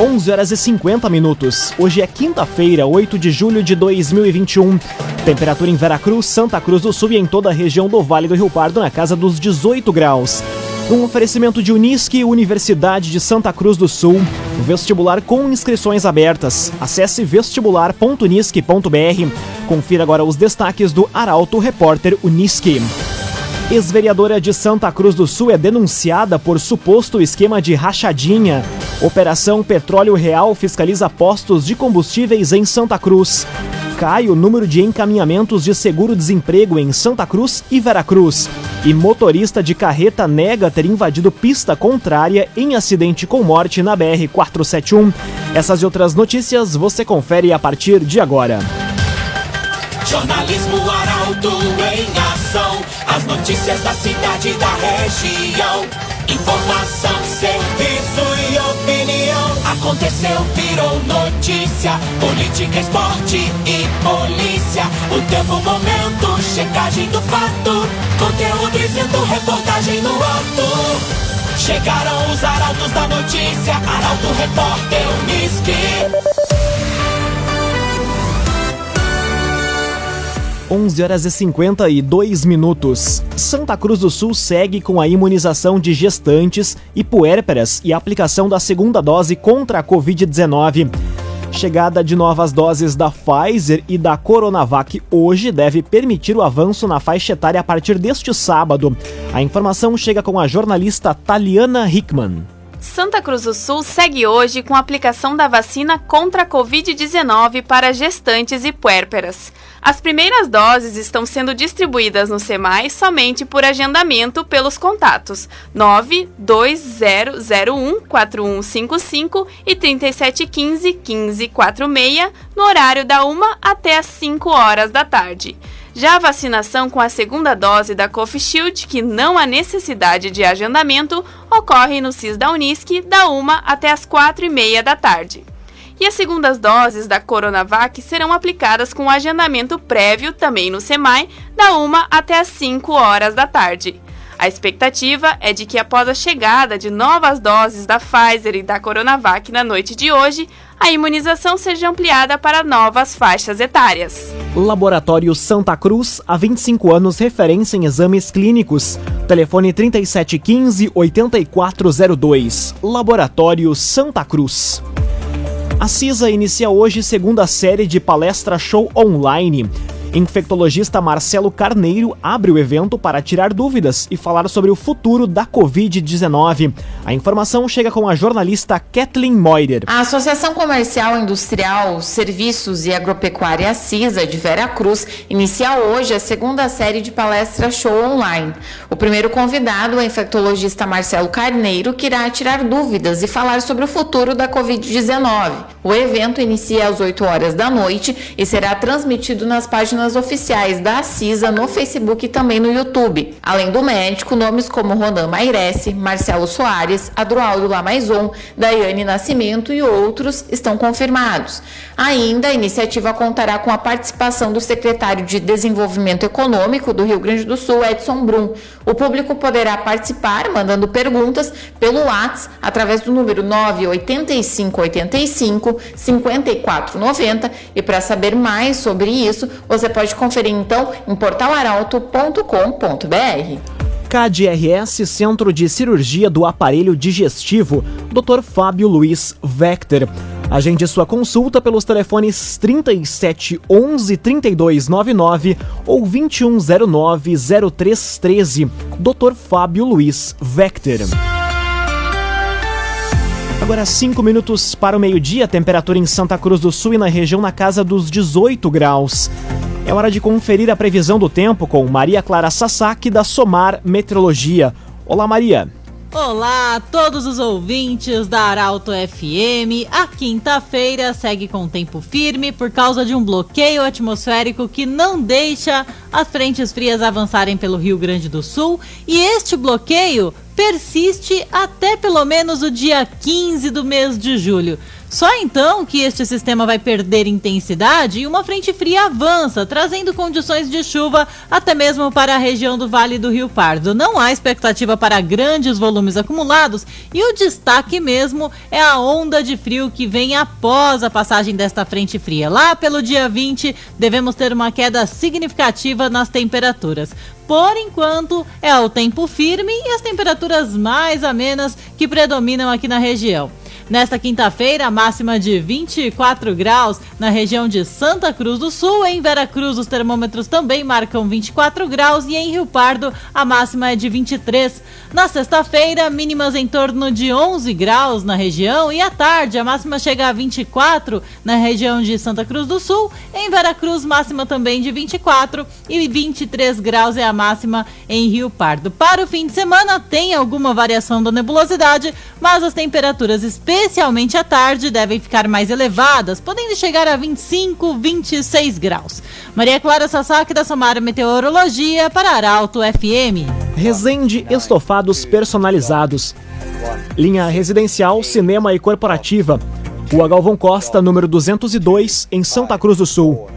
11 horas e 50 minutos. Hoje é quinta-feira, 8 de julho de 2021. Temperatura em Veracruz, Santa Cruz do Sul e em toda a região do Vale do Rio Pardo na casa dos 18 graus. Um oferecimento de Unisque, Universidade de Santa Cruz do Sul. Vestibular com inscrições abertas. Acesse vestibular.unisque.br. Confira agora os destaques do Arauto Repórter Unisque. Ex-vereadora de Santa Cruz do Sul é denunciada por suposto esquema de rachadinha. Operação Petróleo Real fiscaliza postos de combustíveis em Santa Cruz. Cai o número de encaminhamentos de seguro-desemprego em Santa Cruz e Veracruz. E motorista de carreta nega ter invadido pista contrária em acidente com morte na BR-471. Essas e outras notícias você confere a partir de agora. Jornalismo Arauto em ação. As notícias da cidade e da região. Informação. Aconteceu, virou notícia. Política, esporte e polícia. O tempo, momento, checagem do fato. Conteúdo dizendo, reportagem no ato. Chegaram os arautos da notícia. Arauto, repórter, Unisque. 11 horas e 52 minutos. Santa Cruz do Sul segue com a imunização de gestantes e puérperas e aplicação da segunda dose contra a Covid-19. Chegada de novas doses da Pfizer e da Coronavac hoje deve permitir o avanço na faixa etária a partir deste sábado. A informação chega com a jornalista Taliana Hickman. Santa Cruz do Sul segue hoje com a aplicação da vacina contra a Covid-19 para gestantes e puérperas. As primeiras doses estão sendo distribuídas no SEMAI somente por agendamento pelos contatos 920014155 e 3715-1546 no horário da 1 até as 5 horas da tarde. Já a vacinação com a segunda dose da Covishield, que não há necessidade de agendamento, ocorre no CIS da Unisc da 1 até as 4 e meia da tarde. E as segundas doses da Coronavac serão aplicadas com agendamento prévio também no SEMAI, da 1 até as 5 horas da tarde. A expectativa é de que após a chegada de novas doses da Pfizer e da Coronavac na noite de hoje, a imunização seja ampliada para novas faixas etárias. Laboratório Santa Cruz, há 25 anos, referência em exames clínicos. Telefone 3715-8402. Laboratório Santa Cruz. A CISA inicia hoje segunda série de palestra show online. Infectologista Marcelo Carneiro abre o evento para tirar dúvidas e falar sobre o futuro da Covid-19. A informação chega com a jornalista Kathleen Moider. A Associação Comercial, Industrial, Serviços e Agropecuária CISA de Vera Cruz inicia hoje a segunda série de palestra show online. O primeiro convidado é o infectologista Marcelo Carneiro, que irá tirar dúvidas e falar sobre o futuro da Covid-19. O evento inicia às 8 horas da noite e será transmitido nas páginas páginas oficiais da CISA no Facebook e também no YouTube. Além do médico, nomes como Ronan Mairesse, Marcelo Soares, Adroaldo Lamaison, Daiane Nascimento e outros estão confirmados. Ainda, a iniciativa contará com a participação do secretário de Desenvolvimento Econômico do Rio Grande do Sul, Edson Brum. O público poderá participar mandando perguntas pelo WhatsApp através do número 98585 5490 e para saber mais sobre isso, você você pode conferir então em portalaralto.com.br. KDRS Centro de Cirurgia do Aparelho Digestivo, Dr. Fábio Luiz Vector. Agende sua consulta pelos telefones 37 11 32 99 ou 2109 0313. Dr. Fábio Luiz Vector. Agora 5 minutos para o meio-dia, temperatura em Santa Cruz do Sul e na região na casa dos 18 graus. É hora de conferir a previsão do tempo com Maria Clara Sasaki da Somar Meteorologia. Olá, Maria. Olá a todos os ouvintes da Arauto FM. A quinta-feira segue com tempo firme por causa de um bloqueio atmosférico que não deixa as frentes frias avançarem pelo Rio Grande do Sul. E este bloqueio persiste até pelo menos o dia 15 do mês de julho. Só então que este sistema vai perder intensidade e uma frente fria avança, trazendo condições de chuva até mesmo para a região do Vale do Rio Pardo. Não há expectativa para grandes volumes acumulados e o destaque mesmo é a onda de frio que vem após a passagem desta frente fria. Lá pelo dia 20, devemos ter uma queda significativa nas temperaturas. Por enquanto, é o tempo firme e as temperaturas mais amenas que predominam aqui na região. Nesta quinta-feira, máxima de 24 graus na região de Santa Cruz do Sul. Em Veracruz, os termômetros também marcam 24 graus e em Rio Pardo, a máxima é de 23. Na sexta-feira, mínimas em torno de 11 graus na região e à tarde, a máxima chega a 24 na região de Santa Cruz do Sul. Em Veracruz, máxima também de 24 e 23 graus é a máxima em Rio Pardo. Para o fim de semana, tem alguma variação da nebulosidade, mas as temperaturas especiais especialmente à tarde, devem ficar mais elevadas, podendo chegar a 25, 26 graus. Maria Clara Sasaki da Samara Meteorologia para Arauto FM. Resende Estofados Personalizados. Linha residencial, cinema e corporativa. Rua Galvão Costa, número 202, em Santa Cruz do Sul.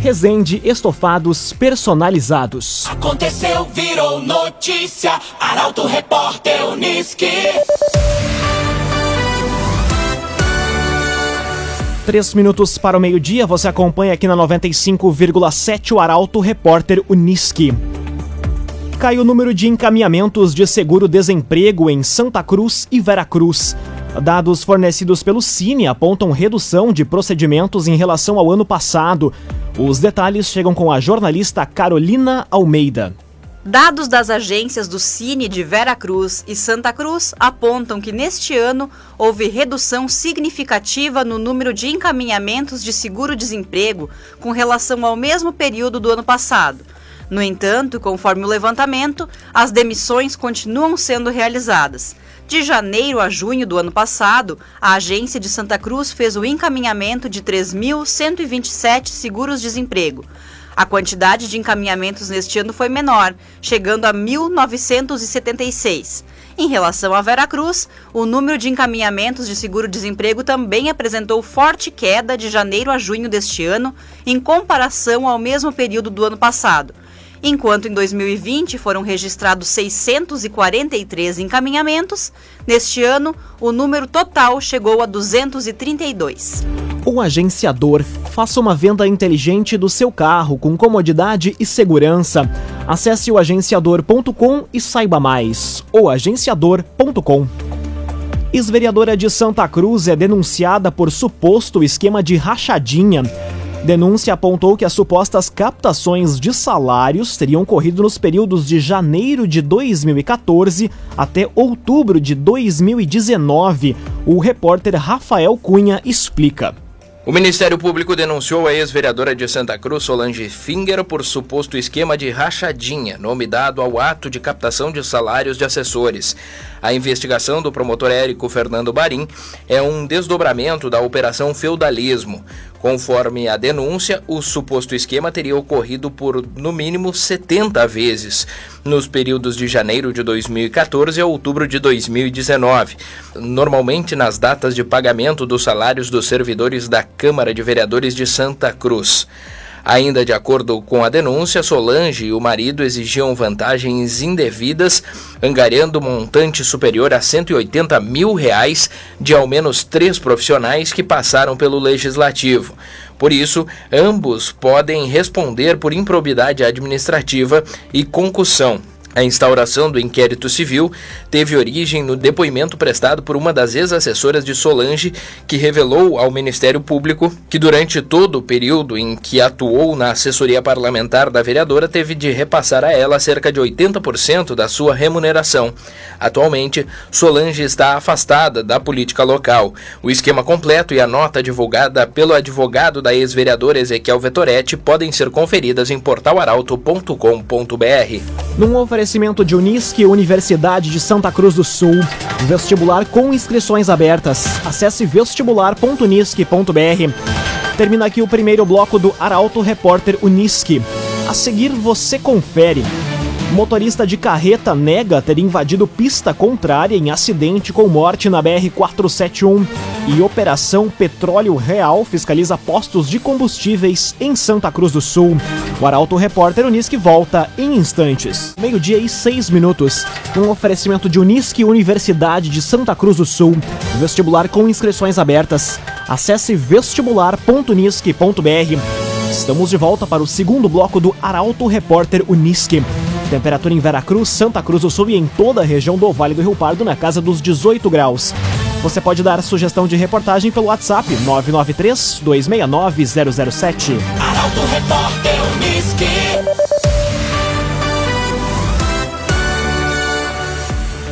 Resende Estofados Personalizados. Aconteceu, virou notícia. Arauto Repórter Uniski. Três minutos para o meio-dia, você acompanha aqui na 95,7 o Arauto Repórter Uniski. Cai o número de encaminhamentos de seguro-desemprego em Santa Cruz e Veracruz. Dados fornecidos pelo Cine apontam redução de procedimentos em relação ao ano passado. Os detalhes chegam com a jornalista Carolina Almeida. Dados das agências do Cine de Vera Cruz e Santa Cruz apontam que neste ano houve redução significativa no número de encaminhamentos de seguro-desemprego com relação ao mesmo período do ano passado. No entanto, conforme o levantamento, as demissões continuam sendo realizadas. De janeiro a junho do ano passado, a agência de Santa Cruz fez o encaminhamento de 3.127 seguros-desemprego. A quantidade de encaminhamentos neste ano foi menor, chegando a 1.976. Em relação a Veracruz, o número de encaminhamentos de seguro-desemprego também apresentou forte queda de janeiro a junho deste ano, em comparação ao mesmo período do ano passado. Enquanto em 2020 foram registrados 643 encaminhamentos, neste ano o número total chegou a 232. O agenciador faça uma venda inteligente do seu carro com comodidade e segurança. Acesse o agenciador.com e saiba mais. O agenciador.com. Ex-vereadora de Santa Cruz é denunciada por suposto esquema de rachadinha. Denúncia apontou que as supostas captações de salários teriam ocorrido nos períodos de janeiro de 2014 até outubro de 2019. O repórter Rafael Cunha explica. O Ministério Público denunciou a ex-vereadora de Santa Cruz, Solange Finger, por suposto esquema de rachadinha, nome dado ao ato de captação de salários de assessores. A investigação do promotor Érico Fernando Barim é um desdobramento da Operação Feudalismo. Conforme a denúncia, o suposto esquema teria ocorrido por no mínimo 70 vezes, nos períodos de janeiro de 2014 a outubro de 2019, normalmente nas datas de pagamento dos salários dos servidores da Câmara de Vereadores de Santa Cruz. Ainda de acordo com a denúncia, Solange e o marido exigiam vantagens indevidas, angariando montante superior a 180 mil reais de ao menos três profissionais que passaram pelo legislativo. Por isso, ambos podem responder por improbidade administrativa e concussão. A instauração do inquérito civil teve origem no depoimento prestado por uma das ex-assessoras de Solange, que revelou ao Ministério Público que, durante todo o período em que atuou na assessoria parlamentar da vereadora, teve de repassar a ela cerca de 80% da sua remuneração. Atualmente, Solange está afastada da política local. O esquema completo e a nota divulgada pelo advogado da ex-vereadora Ezequiel Vetoretti podem ser conferidas em portalaralto.com.br. Oferecimento de Unisque, Universidade de Santa Cruz do Sul. Vestibular com inscrições abertas. Acesse vestibular.unisque.br. Termina aqui o primeiro bloco do Arauto Repórter Unisque. A seguir você confere. Motorista de carreta nega ter invadido pista contrária em acidente com morte na BR-471. E Operação Petróleo Real fiscaliza postos de combustíveis em Santa Cruz do Sul. O Arauto Repórter Unisque volta em instantes. Meio-dia e seis minutos. Um oferecimento de Unisque Universidade de Santa Cruz do Sul. Vestibular com inscrições abertas. Acesse vestibular.unisque.br. Estamos de volta para o segundo bloco do Arauto Repórter Unisque. Temperatura em Veracruz, Santa Cruz do Sul e em toda a região do Vale do Rio Pardo na casa dos 18 graus. Você pode dar sugestão de reportagem pelo WhatsApp 993 269 007. Arauto Repórter Unisque.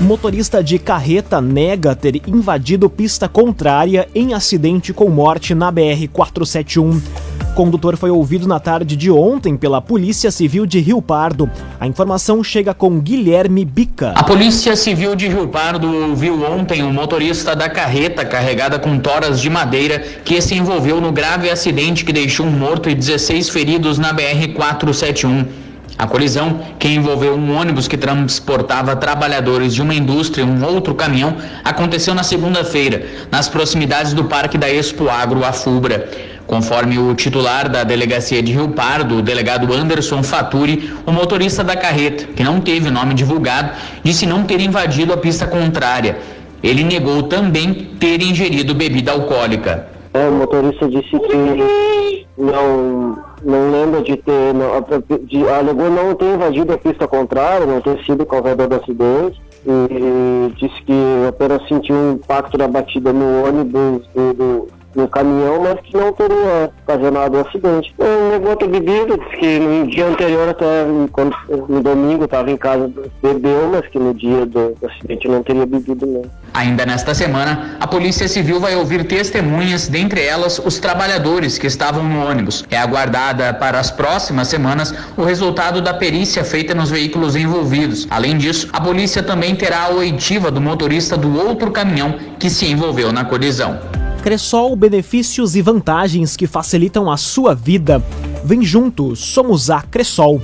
Motorista de carreta nega ter invadido pista contrária em acidente com morte na BR-471. Condutor foi ouvido na tarde de ontem pela Polícia Civil de Rio Pardo. A informação chega com Guilherme Bica. A Polícia Civil de Rio Pardo ouviu ontem um motorista da carreta carregada com toras de madeira que se envolveu no grave acidente que deixou um morto e 16 feridos na BR-471. A colisão, que envolveu um ônibus que transportava trabalhadores de uma indústria e um outro caminhão, aconteceu na segunda-feira, nas proximidades do Parque da Expo Agro, a Fubra. Conforme o titular da delegacia de Rio Pardo, o delegado Anderson Faturi, o motorista da carreta, que não teve o nome divulgado, disse não ter invadido a pista contrária. Ele negou também ter ingerido bebida alcoólica. É, o motorista disse que não, não lembra de ter, não, de, alegou não ter invadido a pista contrária, não ter sido causador do acidente. E disse que apenas sentiu um impacto da batida no ônibus do, do no caminhão, mas que não teria ocasionado o um acidente. Eu negou ter disse que no dia anterior, até quando, no domingo, estava em casa, bebeu, mas que no dia do, do acidente não teria bebido mesmo. Ainda nesta semana, a Polícia Civil vai ouvir testemunhas, dentre elas os trabalhadores que estavam no ônibus. É aguardada para as próximas semanas o resultado da perícia feita nos veículos envolvidos. Além disso, a polícia também terá a oitiva do motorista do outro caminhão que se envolveu na colisão. Cressol, benefícios e vantagens que facilitam a sua vida. Vem juntos, somos a Cressol.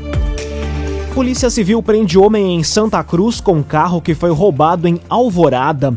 Polícia Civil prende homem em Santa Cruz com carro que foi roubado em Alvorada.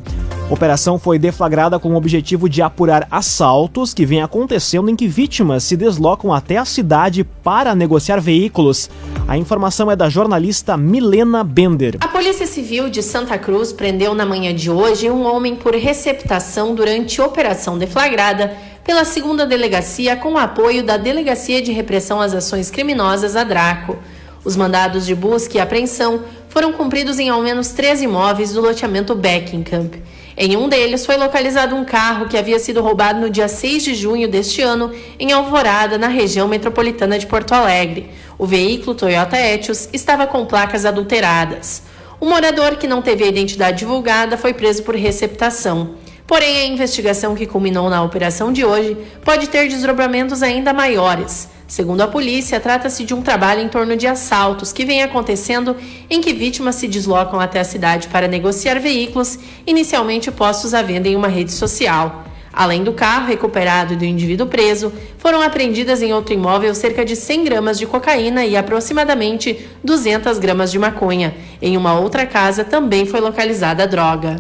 Operação foi deflagrada com o objetivo de apurar assaltos que vêm acontecendo em que vítimas se deslocam até a cidade para negociar veículos. A informação é da jornalista Milena Bender. A Polícia Civil de Santa Cruz prendeu na manhã de hoje um homem por receptação durante operação deflagrada pela segunda delegacia com apoio da Delegacia de Repressão às Ações Criminosas, a Draco. Os mandados de busca e apreensão foram cumpridos em ao menos três imóveis do loteamento Beckenkamp. Em um deles foi localizado um carro que havia sido roubado no dia 6 de junho deste ano em Alvorada, na região metropolitana de Porto Alegre. O veículo Toyota Etios estava com placas adulteradas. O morador que não teve a identidade divulgada foi preso por receptação. Porém, a investigação que culminou na operação de hoje pode ter desdobramentos ainda maiores. Segundo a polícia, trata-se de um trabalho em torno de assaltos que vem acontecendo em que vítimas se deslocam até a cidade para negociar veículos, inicialmente postos à venda em uma rede social. Além do carro recuperado e do indivíduo preso, foram apreendidas em outro imóvel cerca de 100 gramas de cocaína e aproximadamente 200 gramas de maconha. Em uma outra casa também foi localizada a droga.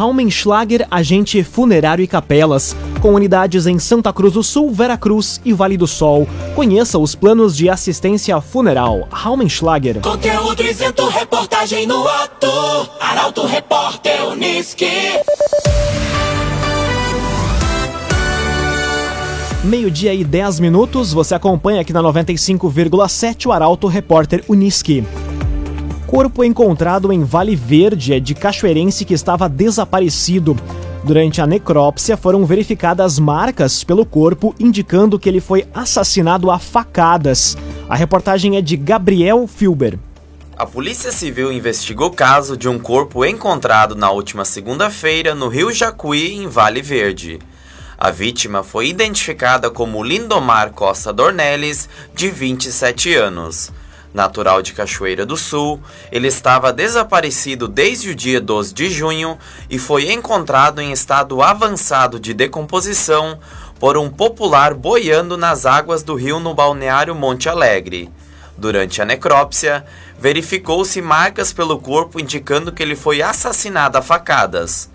Raumenschlager Agente Funerário e Capelas, com unidades em Santa Cruz do Sul, Veracruz e Vale do Sol. Conheça os planos de assistência funeral. Raumenschlager. Conteúdo isento, reportagem no ato. Arauto Repórter Unisque. Meio-dia e 10 minutos, você acompanha aqui na 95,7 o Arauto Repórter Unisque. Corpo encontrado em Vale Verde é de cachoeirense que estava desaparecido. Durante a necrópsia foram verificadas marcas pelo corpo indicando que ele foi assassinado a facadas. A reportagem é de Gabriel Filber. A Polícia Civil investigou o caso de um corpo encontrado na última segunda-feira no Rio Jacuí, em Vale Verde. A vítima foi identificada como Lindomar Costa Dornelles, de 27 anos. Natural de Cachoeira do Sul, ele estava desaparecido desde o dia 12 de junho e foi encontrado em estado avançado de decomposição por um popular boiando nas águas do rio no balneário Monte Alegre. Durante a necrópsia, verificou-se marcas pelo corpo indicando que ele foi assassinado a facadas.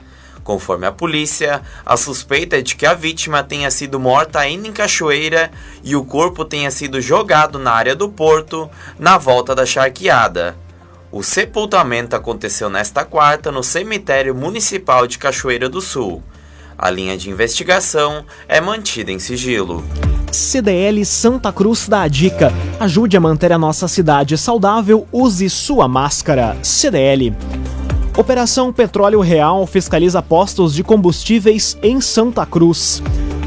Conforme a polícia, a suspeita é de que a vítima tenha sido morta ainda em Cachoeira e o corpo tenha sido jogado na área do porto, na volta da charqueada. O sepultamento aconteceu nesta quarta no cemitério municipal de Cachoeira do Sul. A linha de investigação é mantida em sigilo. CDL Santa Cruz dá a dica. Ajude a manter a nossa cidade saudável, use sua máscara. CDL. Operação Petróleo Real fiscaliza postos de combustíveis em Santa Cruz.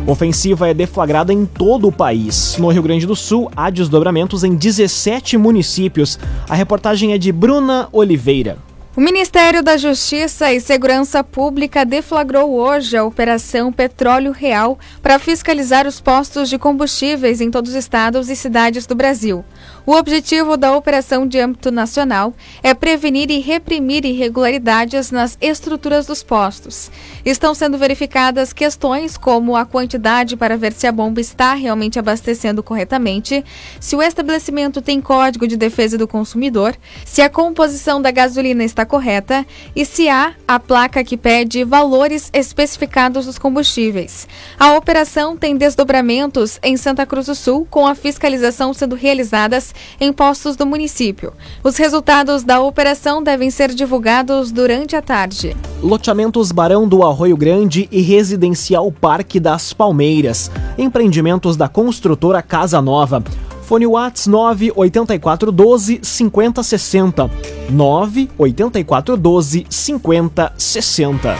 Ofensiva é deflagrada em todo o país. No Rio Grande do Sul, há desdobramentos em 17 municípios. A reportagem é de Bruna Oliveira. O Ministério da Justiça e Segurança Pública deflagrou hoje a Operação Petróleo Real para fiscalizar os postos de combustíveis em todos os estados e cidades do Brasil. O objetivo da operação de âmbito nacional é prevenir e reprimir irregularidades nas estruturas dos postos. Estão sendo verificadas questões como a quantidade para ver se a bomba está realmente abastecendo corretamente, se o estabelecimento tem código de defesa do consumidor, se a composição da gasolina está correta e se há a placa que pede valores especificados dos combustíveis. A operação tem desdobramentos em Santa Cruz do Sul, com a fiscalização sendo realizadas em postos do município. Os resultados da operação devem ser divulgados durante a tarde. Loteamentos Barão do Arroio Grande e Residencial Parque das Palmeiras. Empreendimentos da construtora Casa Nova. Fone Whats 98412 5060. 98412 5060.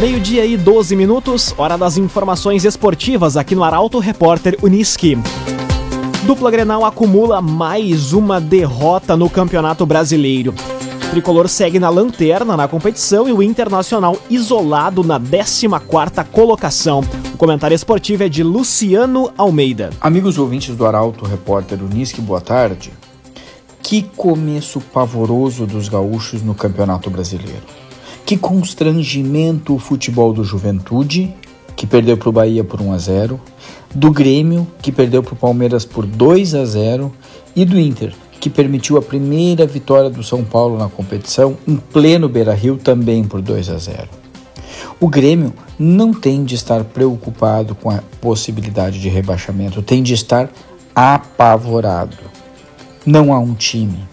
Meio-dia e 12 minutos, hora das informações esportivas aqui no Arauto Repórter Uniski. Dupla Grenal acumula mais uma derrota no Campeonato Brasileiro. Tricolor segue na lanterna na competição e o Internacional isolado na 14ª colocação. O comentário esportivo é de Luciano Almeida. Amigos ouvintes do Arauto Repórter Uniski, boa tarde. Que começo pavoroso dos gaúchos no Campeonato Brasileiro. Que constrangimento o futebol do Juventude, que perdeu para o Bahia por 1 a 0, do Grêmio, que perdeu para o Palmeiras por 2 a 0, e do Inter, que permitiu a primeira vitória do São Paulo na competição em pleno Beira-Rio também por 2 a 0. O Grêmio não tem de estar preocupado com a possibilidade de rebaixamento, tem de estar apavorado. Não há um time,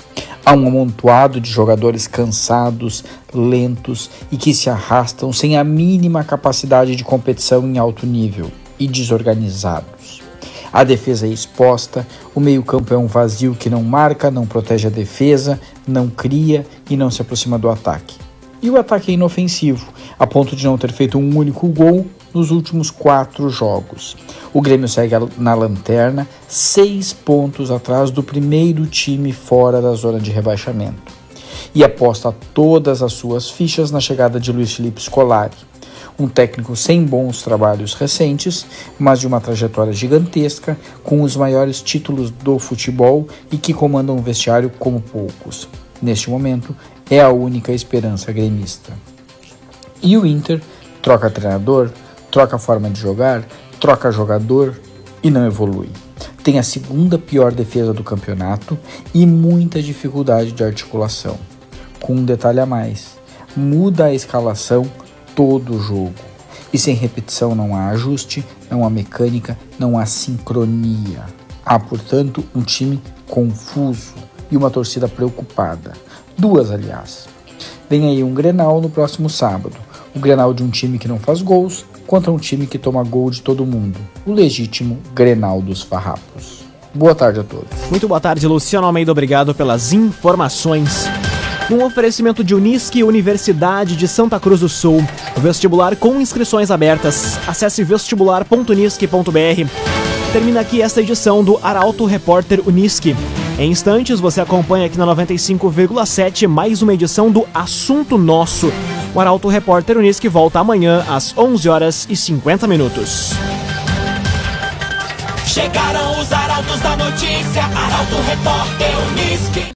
Há um amontoado de jogadores cansados, lentos e que se arrastam sem a mínima capacidade de competição em alto nível e desorganizados. A defesa é exposta, o meio-campo é um vazio que não marca, não protege a defesa, não cria e não se aproxima do ataque. E o ataque é inofensivo, a ponto de não ter feito um único gol nos últimos quatro jogos. O Grêmio segue na lanterna, seis pontos atrás do primeiro time fora da zona de rebaixamento. E aposta todas as suas fichas na chegada de Luiz Felipe Scolari, um técnico sem bons trabalhos recentes, mas de uma trajetória gigantesca, com os maiores títulos do futebol e que comanda um vestiário como poucos. Neste momento, é a única esperança gremista. E o Inter troca treinador, troca forma de jogar, troca jogador e não evolui. Tem a segunda pior defesa do campeonato e muita dificuldade de articulação. Com um detalhe a mais: muda a escalação todo o jogo. E sem repetição não há ajuste, não há mecânica, não há sincronia. Há, portanto, um time confuso e uma torcida preocupada. Duas, aliás. Vem aí um Grenal no próximo sábado. O Grenal de um time que não faz gols contra um time que toma gol de todo mundo, o legítimo Grenal dos Farrapos. Boa tarde a todos. Muito boa tarde, Luciano Almeida. Obrigado pelas informações. Um oferecimento de Unisque, Universidade de Santa Cruz do Sul. Vestibular com inscrições abertas. Acesse vestibular.unisque.br. Termina aqui esta edição do Arauto Repórter Unisque. Em instantes, você acompanha aqui na 95,7 mais uma edição do Assunto Nosso. O Arauto Repórter Unisque volta amanhã às 11 horas e 50 minutos. Chegaram os arautos da notícia, Arauto Repórter Unisque.